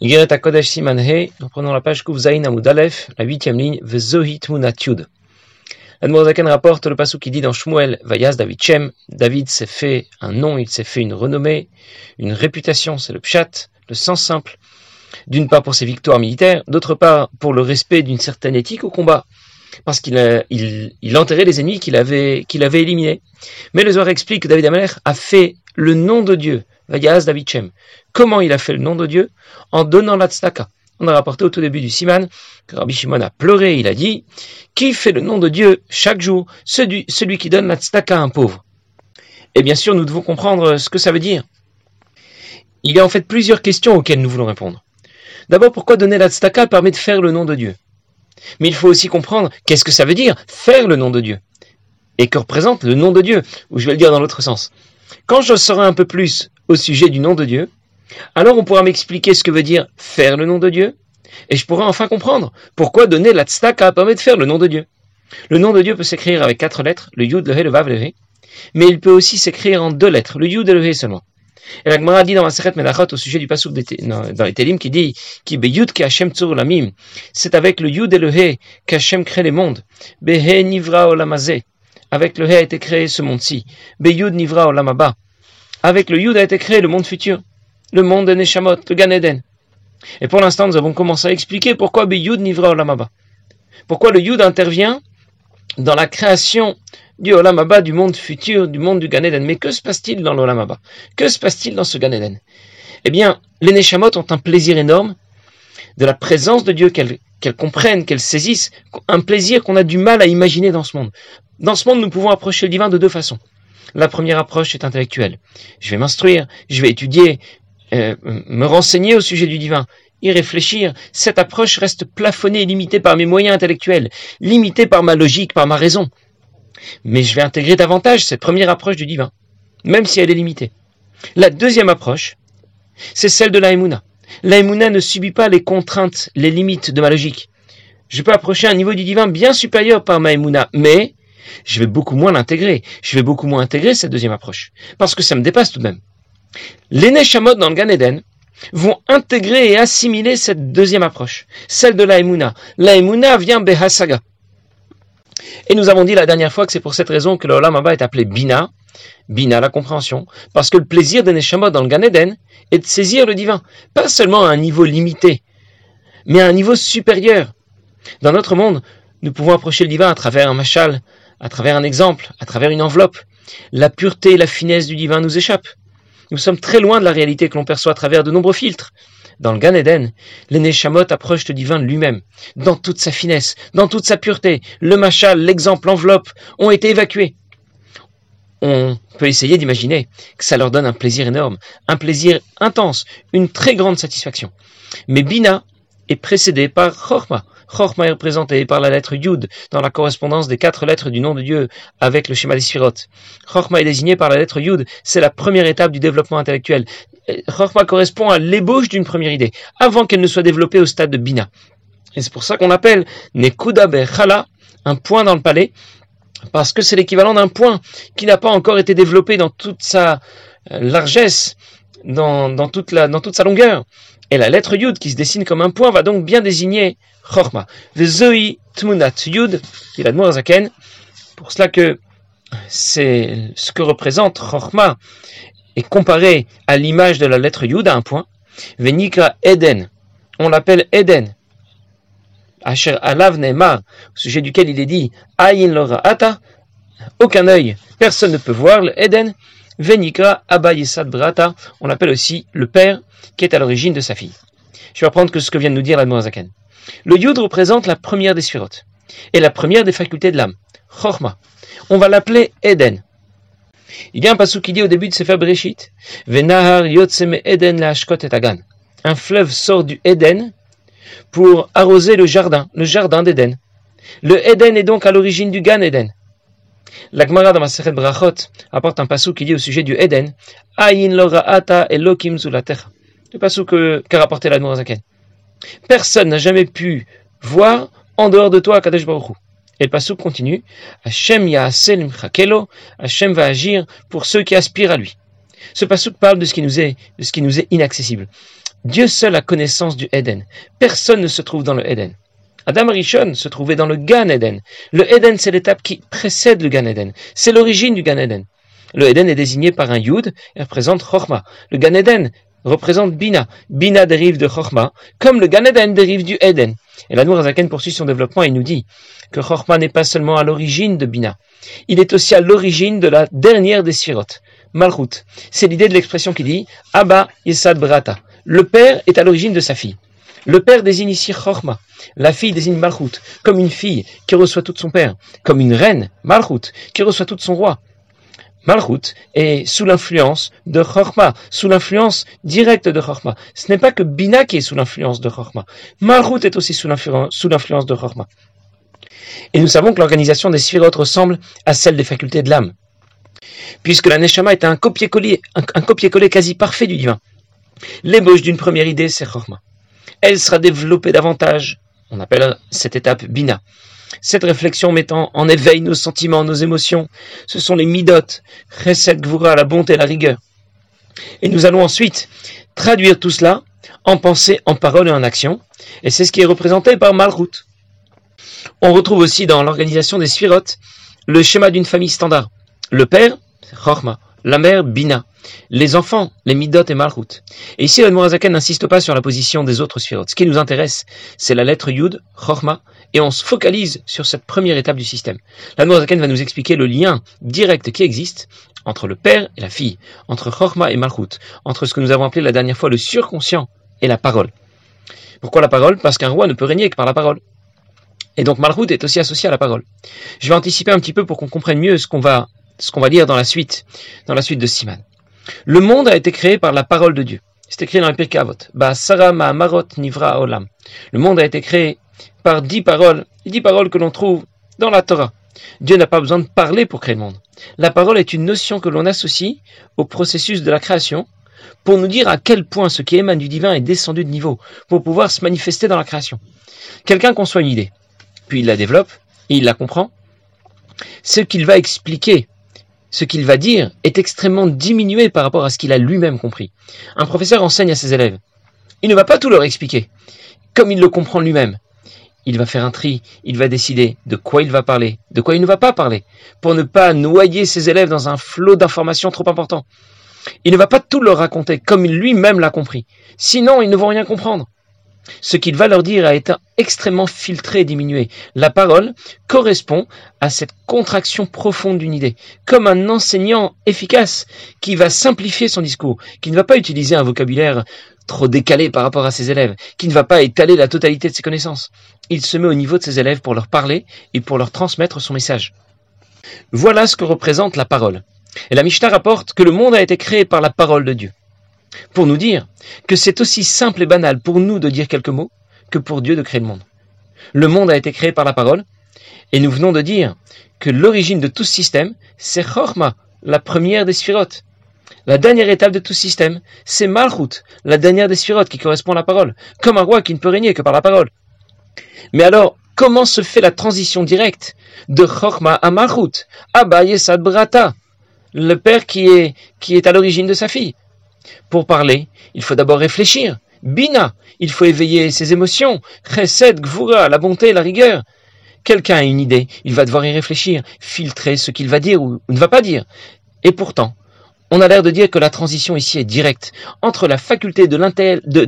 Igeret Kodesh Siman He, reprenons la page Kuf Zain Amud Aleph, la huitième ligne, Vezohit Munatiud. Admorazaken rapporte le passou qui dit dans Shmuel, Vayaz David Shem, David s'est fait un nom, il s'est fait une renommée, une réputation, c'est le pshat, le sens simple, d'une part pour ses victoires militaires, d'autre part pour le respect d'une certaine éthique au combat, parce qu'il il, il enterrait les ennemis qu'il avait, éliminés. Mais le Zohar explique que David Amalek a fait le nom de Dieu. Comment il a fait le nom de Dieu En donnant la. On a rapporté au tout début du Siman que Rabbi Shimon a pleuré, il a dit Qui fait le nom de Dieu chaque jour? Celui, qui donne la à un pauvre. Et bien sûr, nous devons comprendre ce que ça veut dire. Il y a en fait plusieurs questions auxquelles nous voulons répondre. D'abord, pourquoi donner la tzedaka permet de faire le nom de Dieu? Mais il faut aussi comprendre qu'est-ce que ça veut dire faire le nom de Dieu et que représente le nom de Dieu, ou je vais le dire dans l'autre sens. Quand je saurai un peu plus au sujet du nom de Dieu, alors on pourra m'expliquer ce que veut dire faire le nom de Dieu, et je pourrai enfin comprendre pourquoi donner la tzedaka permet de faire le nom de Dieu. Le nom de Dieu peut s'écrire avec quatre lettres, le yud, le he, le vav, le he, mais il peut aussi s'écrire en deux lettres, le yud et le he seulement. Et la Gemara dit dans la Seret Menachot au sujet du pasouk dans les Télim qui dit qui beyud ki Hashem tzur lamim, c'est avec le yud et le he qu'Hashem crée les mondes. Behe nivra olamazeh, avec le he a été créé ce monde-ci. Beyud nivra olamaba, avec le yud a été créé le monde futur, le monde de Neshamot, le Gan Eden. Et pour l'instant, nous avons commencé à expliquer pourquoi Beyud nivra olamaba. Pourquoi le yud intervient dans la création du Olamaba, du monde futur, du monde du Gan Eden. Mais que se passe-t-il dans l'Olamaba Que se passe-t-il dans ce Gan Eden? Eh bien, les Neshamot ont un plaisir énorme de la présence de Dieu, qu'elles comprennent, qu'elles saisissent, un plaisir qu'on a du mal à imaginer dans ce monde. Dans ce monde, nous pouvons approcher le divin de deux façons. La première approche est intellectuelle. Je vais m'instruire, je vais étudier, euh, me renseigner au sujet du divin, y réfléchir. Cette approche reste plafonnée et limitée par mes moyens intellectuels, limitée par ma logique, par ma raison. Mais je vais intégrer davantage cette première approche du divin, même si elle est limitée. La deuxième approche, c'est celle de l'aïmouna. L'aïmouna ne subit pas les contraintes, les limites de ma logique. Je peux approcher un niveau du divin bien supérieur par ma mais je vais beaucoup moins l'intégrer. Je vais beaucoup moins intégrer cette deuxième approche, parce que ça me dépasse tout de même. Les Neshamot dans le Gan Eden vont intégrer et assimiler cette deuxième approche, celle de l'aïmouna. L'aïmouna vient Behasaga. Et nous avons dit la dernière fois que c'est pour cette raison que le Olam Abba est appelé Bina, Bina, la compréhension, parce que le plaisir de Neshama dans le Gan Eden est de saisir le divin, pas seulement à un niveau limité, mais à un niveau supérieur. Dans notre monde, nous pouvons approcher le divin à travers un machal, à travers un exemple, à travers une enveloppe. La pureté et la finesse du divin nous échappent. Nous sommes très loin de la réalité que l'on perçoit à travers de nombreux filtres. Dans le Gan Eden, les approche le divin lui-même, dans toute sa finesse, dans toute sa pureté. Le machal, l'exemple, l'enveloppe ont été évacués. On peut essayer d'imaginer que ça leur donne un plaisir énorme, un plaisir intense, une très grande satisfaction. Mais Bina est précédé par Chorma. Chorma est représenté par la lettre Yud dans la correspondance des quatre lettres du nom de Dieu avec le schéma des Sphirot. Chorma est désigné par la lettre Yud, c'est la première étape du développement intellectuel. Chorma correspond à l'ébauche d'une première idée, avant qu'elle ne soit développée au stade de Bina. Et c'est pour ça qu'on appelle Nekuda Chala, un point dans le palais, parce que c'est l'équivalent d'un point qui n'a pas encore été développé dans toute sa euh, largesse, dans toute sa longueur. Et la lettre Yud qui se dessine comme un point va donc bien désigner Chorma. Vezoi Tmunat Yud, il a Zaken. Pour cela que c'est ce que représente Chorma est comparé à l'image de la lettre Yud à un point. Venika Eden. On l'appelle Eden. Asher Alav Neymar, au sujet duquel il est dit Ayin Lora Ata, aucun œil, personne ne peut voir le Eden. Venika Abayesad Brata, on l'appelle aussi le père qui est à l'origine de sa fille. Je vais apprendre que ce que vient de nous dire la Zaken. Le Yud représente la première des sphirotes et la première des facultés de l'âme, Chorma. On va l'appeler Eden. Il y a un passou qui dit au début de Sefer Bereshit, Venahar yotseme Eden la et. Un fleuve sort du Eden pour arroser le jardin, le jardin d'Eden. Le Eden est donc à l'origine du Gan Eden. La Gemara dans Maseret Brachot apporte un passou qui dit au sujet du Eden, Ayin lora ata elokim zulatecha. Le passou qu'a rapporté la Zaken. Personne n'a jamais pu voir en dehors de toi Kadesh Baruch et le passage continue Hachem Yaasel Chakelo, Hachem va agir pour ceux qui aspirent à lui. Ce passage parle de ce qui nous est, inaccessible. Dieu seul a connaissance du Eden. Personne ne se trouve dans le Eden. Adam Rishon se trouvait dans le Gan Eden. Le Eden, c'est l'étape qui précède le Gan Eden. C'est l'origine du Gan Eden. Le Eden est désigné par un Yud et représente Chochma. Le Gan Eden représente Bina. Bina dérive de Chochma, comme le Gan Eden dérive du Eden. Et l'Admour Azaken poursuit son développement et nous dit que Chochma n'est pas seulement à l'origine de Bina, il est aussi à l'origine de la dernière des Sirot, Malchut. C'est l'idée de l'expression qui dit Abba Yesad Brata. Le père est à l'origine de sa fille. Le père désigne ici Chochma. La fille désigne Malchut, comme une fille qui reçoit tout son père, comme une reine, Malchut, qui reçoit tout son roi. Malchut est sous l'influence de Chorma, sous l'influence directe de Chorma. Ce n'est pas que Bina qui est sous l'influence de Chorma. Malchut est aussi sous l'influence de Chorma. Et nous savons que l'organisation des sphirotes ressemble à celle des facultés de l'âme. Puisque la Neshama est un copier-coller, un, quasi parfait du divin. L'ébauche d'une première idée, c'est Chorma. Elle sera développée davantage. On appelle cette étape Bina. Cette réflexion mettant en éveil nos sentiments, nos émotions, ce sont les midot, chesed gvura, la bonté, la rigueur. Et nous allons ensuite traduire tout cela en pensée, en parole et en action, et c'est ce qui est représenté par Malchut. On retrouve aussi dans l'organisation des sphirotes le schéma d'une famille standard. Le père, Chorma, la mère, Bina, les enfants, les Midot et Malchut. Et ici, Mourazaken n'insiste pas sur la position des autres sphirotes. Ce qui nous intéresse, c'est la lettre Yud, Chorma, et on se focalise sur cette première étape du système. L'Admorazaken va nous expliquer le lien direct qui existe entre le père et la fille, entre Chorma et Malchut, entre ce que nous avons appelé la dernière fois le surconscient et la parole. Pourquoi la parole? Parce qu'un roi ne peut régner que par la parole. Et donc Malchut est aussi associé à la parole. Je vais anticiper un petit peu pour qu'on comprenne mieux ce qu'on va, dire dans la suite, dans la suite de Siman. Le monde a été créé par la parole de Dieu. C'est écrit dans le Pirkei Avot. Nivra Olam. Le monde a été créé par dix paroles, dix paroles que l'on trouve dans la Torah. Dieu n'a pas besoin de parler pour créer le monde. La parole est une notion que l'on associe au processus de la création pour nous dire à quel point ce qui émane du divin est descendu de niveau, pour pouvoir se manifester dans la création. Quelqu'un conçoit une idée, puis il la développe, il la comprend. Ce qu'il va expliquer, ce qu'il va dire, est extrêmement diminué par rapport à ce qu'il a lui-même compris. Un professeur enseigne à ses élèves. Il ne va pas tout leur expliquer, comme il le comprend lui-même il va faire un tri, il va décider de quoi il va parler, de quoi il ne va pas parler, pour ne pas noyer ses élèves dans un flot d'informations trop important. Il ne va pas tout leur raconter comme lui-même l'a compris, sinon ils ne vont rien comprendre. Ce qu'il va leur dire a été extrêmement filtré et diminué. La parole correspond à cette contraction profonde d'une idée, comme un enseignant efficace qui va simplifier son discours, qui ne va pas utiliser un vocabulaire trop décalé par rapport à ses élèves, qui ne va pas étaler la totalité de ses connaissances. Il se met au niveau de ses élèves pour leur parler et pour leur transmettre son message. Voilà ce que représente la parole. Et la Mishnah rapporte que le monde a été créé par la parole de Dieu. Pour nous dire que c'est aussi simple et banal pour nous de dire quelques mots que pour Dieu de créer le monde. Le monde a été créé par la parole, et nous venons de dire que l'origine de tout système, c'est Chorma, la première des sphirotes. La dernière étape de tout système, c'est Malchut, la dernière des sphirotes qui correspond à la parole, comme un roi qui ne peut régner que par la parole. Mais alors, comment se fait la transition directe de Chorma à Malchut, Abba Yesad Brata, le père qui est, qui est à l'origine de sa fille? Pour parler, il faut d'abord réfléchir. Bina, il faut éveiller ses émotions. Chesed, Gvura, la bonté, la rigueur. Quelqu'un a une idée, il va devoir y réfléchir, filtrer ce qu'il va dire ou ne va pas dire. Et pourtant, on a l'air de dire que la transition ici est directe entre la faculté de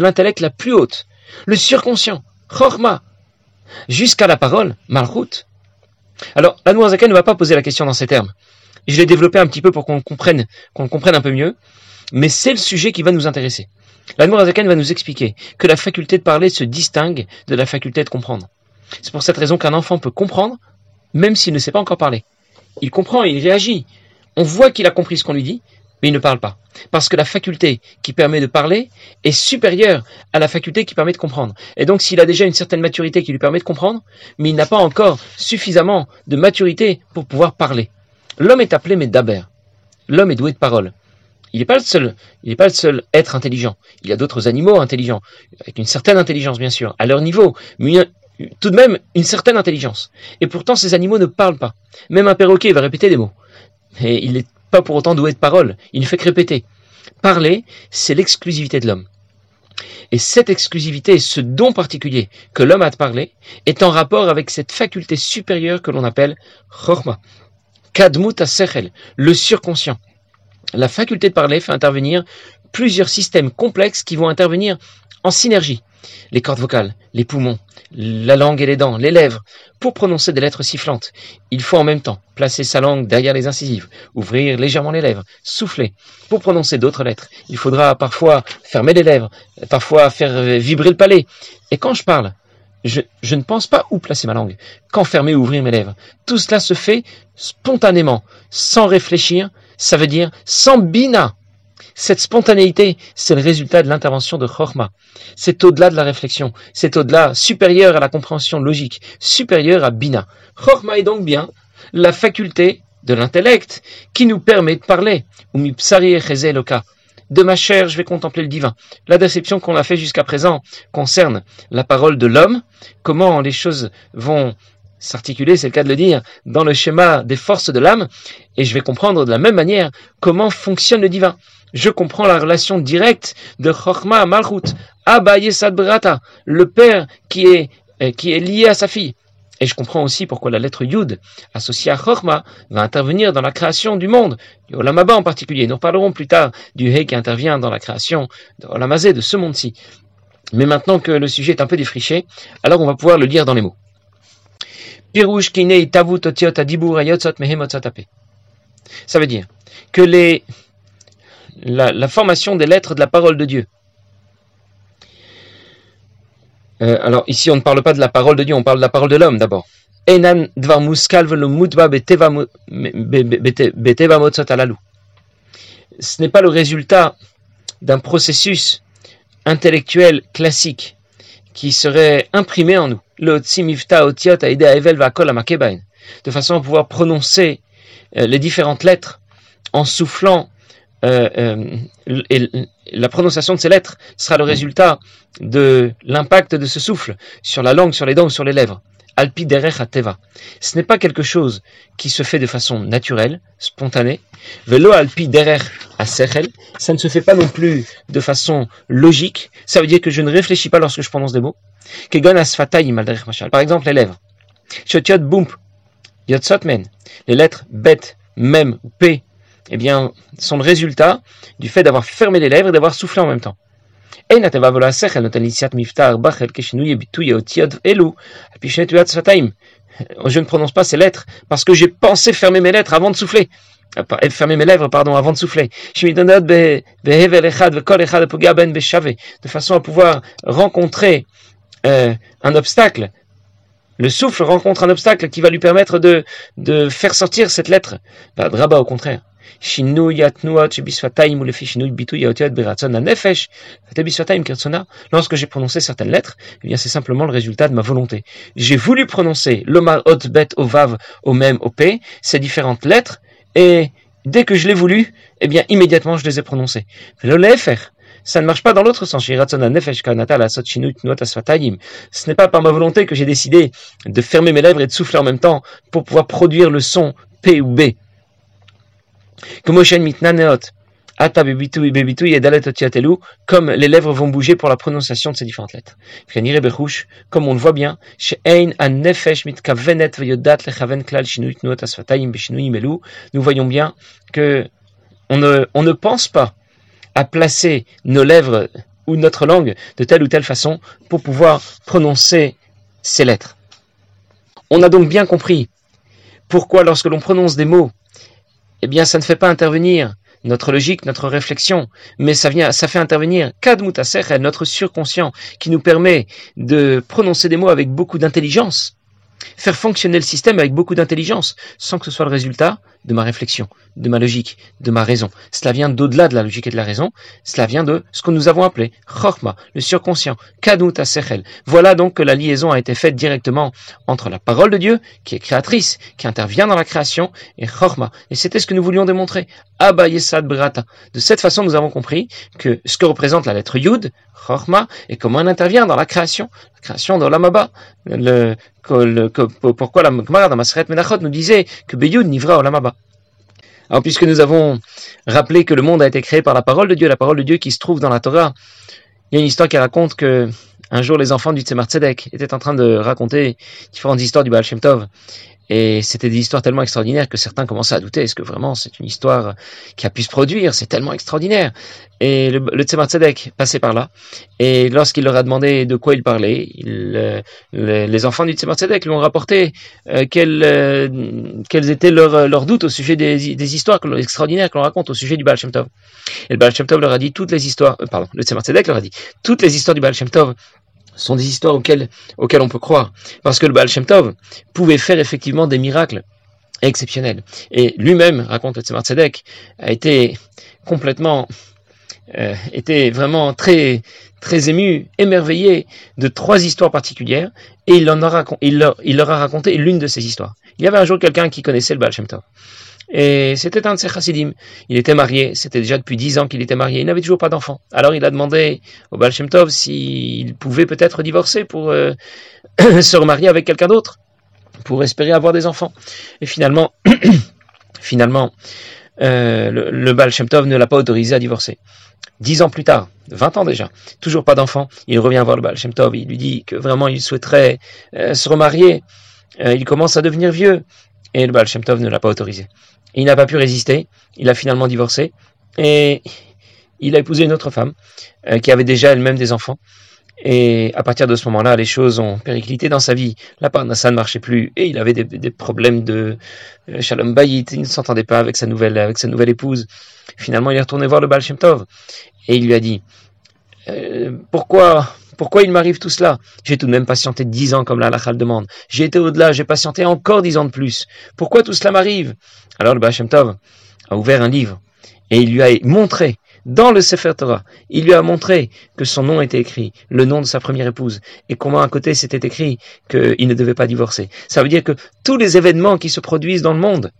l'intellect la plus haute, le surconscient, Chorma, jusqu'à la parole, Malchut. Alors, la ne va pas poser la question dans ces termes. Je l'ai développé un petit peu pour qu'on comprenne, qu'on comprenne un peu mieux, mais c'est le sujet qui va nous intéresser. La va nous expliquer que la faculté de parler se distingue de la faculté de comprendre. C'est pour cette raison qu'un enfant peut comprendre, même s'il ne sait pas encore parler. Il comprend il réagit. On voit qu'il a compris ce qu'on lui dit, mais il ne parle pas. Parce que la faculté qui permet de parler est supérieure à la faculté qui permet de comprendre. Et donc s'il a déjà une certaine maturité qui lui permet de comprendre, mais il n'a pas encore suffisamment de maturité pour pouvoir parler. L'homme est appelé Medaber. L'homme est doué de parole. Il n'est pas le seul, il n'est pas le seul être intelligent. Il y a d'autres animaux intelligents, avec une certaine intelligence bien sûr, à leur niveau, mais tout de même une certaine intelligence. Et pourtant ces animaux ne parlent pas. Même un perroquet va répéter des mots. Et il est pas pour autant doué de parole, il ne fait que répéter. Parler, c'est l'exclusivité de l'homme. Et cette exclusivité, ce don particulier que l'homme a de parler, est en rapport avec cette faculté supérieure que l'on appelle Chorma, Kadmut le surconscient. La faculté de parler fait intervenir plusieurs systèmes complexes qui vont intervenir en synergie. Les cordes vocales, les poumons, la langue et les dents, les lèvres. Pour prononcer des lettres sifflantes, il faut en même temps placer sa langue derrière les incisives, ouvrir légèrement les lèvres, souffler. Pour prononcer d'autres lettres, il faudra parfois fermer les lèvres, parfois faire vibrer le palais. Et quand je parle, je, ne pense pas où placer ma langue, quand fermer ou ouvrir mes lèvres. Tout cela se fait spontanément, sans réfléchir, ça veut dire sans bina, cette spontanéité, c'est le résultat de l'intervention de Chorma. C'est au-delà de la réflexion, c'est au-delà, supérieur à la compréhension logique, supérieur à Bina. Chorma est donc bien la faculté de l'intellect qui nous permet de parler. De ma chair, je vais contempler le divin. La déception qu'on a fait jusqu'à présent concerne la parole de l'homme, comment les choses vont s'articuler, c'est le cas de le dire, dans le schéma des forces de l'âme, et je vais comprendre de la même manière comment fonctionne le divin je comprends la relation directe de Chochma Malchut, Abba Brata, le père qui est, euh, qui est lié à sa fille. Et je comprends aussi pourquoi la lettre Yud, associée à Chochma, va intervenir dans la création du monde, du Olamaba en particulier. Nous reparlerons plus tard du He qui intervient dans la création de Olamazé, de ce monde-ci. Mais maintenant que le sujet est un peu défriché, alors on va pouvoir le lire dans les mots. Ça veut dire que les la, formation des lettres de la parole de Dieu. Euh, alors ici, on ne parle pas de la parole de Dieu, on parle de la parole de l'homme d'abord. Ce n'est pas le résultat d'un processus intellectuel classique qui serait imprimé en nous. De façon à pouvoir prononcer euh, les différentes lettres en soufflant euh, euh, et la prononciation de ces lettres sera le résultat de l'impact de ce souffle sur la langue, sur les dents ou sur les lèvres. Ce n'est pas quelque chose qui se fait de façon naturelle, spontanée. Velo alpi derech sechel. Ça ne se fait pas non plus de façon logique. Ça veut dire que je ne réfléchis pas lorsque je prononce des mots. Par exemple, les lèvres. Bump. Les lettres bet, mem, p, eh bien, sont le résultat du fait d'avoir fermé les lèvres et d'avoir soufflé en même temps. Je ne prononce pas ces lettres parce que j'ai pensé fermer mes lettres avant de souffler. Euh, fermer mes lèvres, pardon, avant de souffler. De façon à pouvoir rencontrer euh, un obstacle. Le souffle rencontre un obstacle qui va lui permettre de, de faire sortir cette lettre. Bah, Draba, au contraire. Lorsque j'ai prononcé certaines lettres, eh bien c'est simplement le résultat de ma volonté. J'ai voulu prononcer l'omar ot bet ovav au même au ces différentes lettres, et dès que je l'ai voulu, eh bien immédiatement je les ai prononcées. Ça ne marche pas dans l'autre sens. Ce n'est pas par ma volonté que j'ai décidé de fermer mes lèvres et de souffler en même temps pour pouvoir produire le son P ou B. Comme les lèvres vont bouger pour la prononciation de ces différentes lettres. Comme on le voit bien, nous voyons bien que on ne, on ne pense pas à placer nos lèvres ou notre langue de telle ou telle façon pour pouvoir prononcer ces lettres. On a donc bien compris pourquoi lorsque l'on prononce des mots eh bien, ça ne fait pas intervenir notre logique, notre réflexion, mais ça vient, ça fait intervenir notre surconscient, qui nous permet de prononcer des mots avec beaucoup d'intelligence, faire fonctionner le système avec beaucoup d'intelligence, sans que ce soit le résultat de ma réflexion, de ma logique, de ma raison. Cela vient d'au-delà de la logique et de la raison, cela vient de ce que nous avons appelé Chorma, le surconscient, Kadut Sechel. Voilà donc que la liaison a été faite directement entre la parole de Dieu, qui est créatrice, qui intervient dans la création, et Chorma. Et c'était ce que nous voulions démontrer. Abba Yesad Brata. De cette façon, nous avons compris que ce que représente la lettre Yud, Chorma, et comment elle intervient dans la création, la création de l'Amaba. Le, pourquoi la Gemara dans Masret Menachot nous disait que Beyud nivra Olamaba. Alors, puisque nous avons rappelé que le monde a été créé par la parole de Dieu, la parole de Dieu qui se trouve dans la Torah, Il y a une histoire qui raconte que un jour les enfants du Tzemar Tzedek étaient en train de raconter différentes histoires du Baal Shem Tov. Et c'était des histoires tellement extraordinaires que certains commençaient à douter, est-ce que vraiment c'est une histoire qui a pu se produire? C'est tellement extraordinaire. Et le, le Tzemar Tzedek passait par là, et lorsqu'il leur a demandé de quoi il parlait, il, les enfants du Tzemar Tzedek lui ont rapporté euh, quels, euh, quels, étaient leurs, leurs, doutes au sujet des, des histoires extraordinaires que l'on raconte au sujet du Baal Shem Tov. Et le Baal Shem Tov leur a dit toutes les histoires, euh, pardon, le Tzemar Tzedek leur a dit toutes les histoires du Baal Shem Tov sont des histoires auxquelles, on peut croire. Parce que le Baal pouvait faire effectivement des miracles exceptionnels. Et lui-même, raconte le Tzemar a été complètement, euh, était vraiment très, ému, émerveillé de trois histoires particulières, et il, leur, a raconté l'une de ces histoires. Il y avait un jour quelqu'un qui connaissait le Baal. Et c'était un de ses chassidim. Il était marié, c'était déjà depuis dix ans qu'il était marié, il n'avait toujours pas d'enfant. Alors il a demandé au Baal s'il pouvait peut-être divorcer pour euh, se remarier avec quelqu'un d'autre, pour espérer avoir des enfants. Et finalement, finalement, euh, le, le ne l'a pas autorisé à divorcer. Dix ans plus tard, vingt ans déjà, toujours pas d'enfant, il revient voir le Baal Shem Tov, il lui dit que vraiment il souhaiterait euh, se remarier. il commence à devenir vieux et le Baal Shem Tov ne l'a pas autorisé. Il n'a pas pu résister, il a finalement divorcé, et il a épousé une autre femme, euh, qui avait déjà elle-même des enfants. Et à partir de ce moment-là, les choses ont périclité dans sa vie. La parnassa ne marchait plus et il avait des, problèmes de euh, shalom bayit. Il ne s'entendait pas avec sa nouvelle avec sa nouvelle épouse. Finalement, il est retourné voir le Baal et il lui a dit euh, pourquoi pourquoi il m'arrive tout cela? J'ai tout de même patienté dix ans comme la halakha demande. J'ai été au-delà, j'ai patienté encore dix ans de plus. Pourquoi tout cela m'arrive? Alors le Bachem Tov a ouvert un livre et il lui a montré dans le Sefer Torah, il lui a montré que son nom était écrit, le nom de sa première épouse, et comment à côté c'était écrit qu'il ne devait pas divorcer. Ça veut dire que tous les événements qui se produisent dans le monde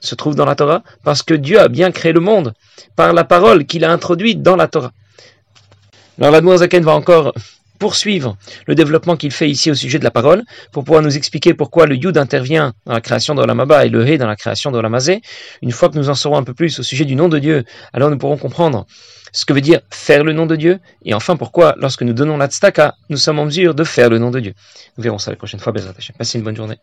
se trouvent dans la Torah parce que Dieu a bien créé le monde par la parole qu'il a introduite dans la Torah. Alors la Zaken va encore poursuivre le développement qu'il fait ici au sujet de la parole, pour pouvoir nous expliquer pourquoi le Yud intervient dans la création de l'Amaba et le He dans la création de l'Amazé. Une fois que nous en saurons un peu plus au sujet du nom de Dieu, alors nous pourrons comprendre ce que veut dire faire le nom de Dieu, et enfin pourquoi, lorsque nous donnons la tztaka, nous sommes en mesure de faire le nom de Dieu. Nous verrons ça la prochaine fois, Bezrat Passez une bonne journée.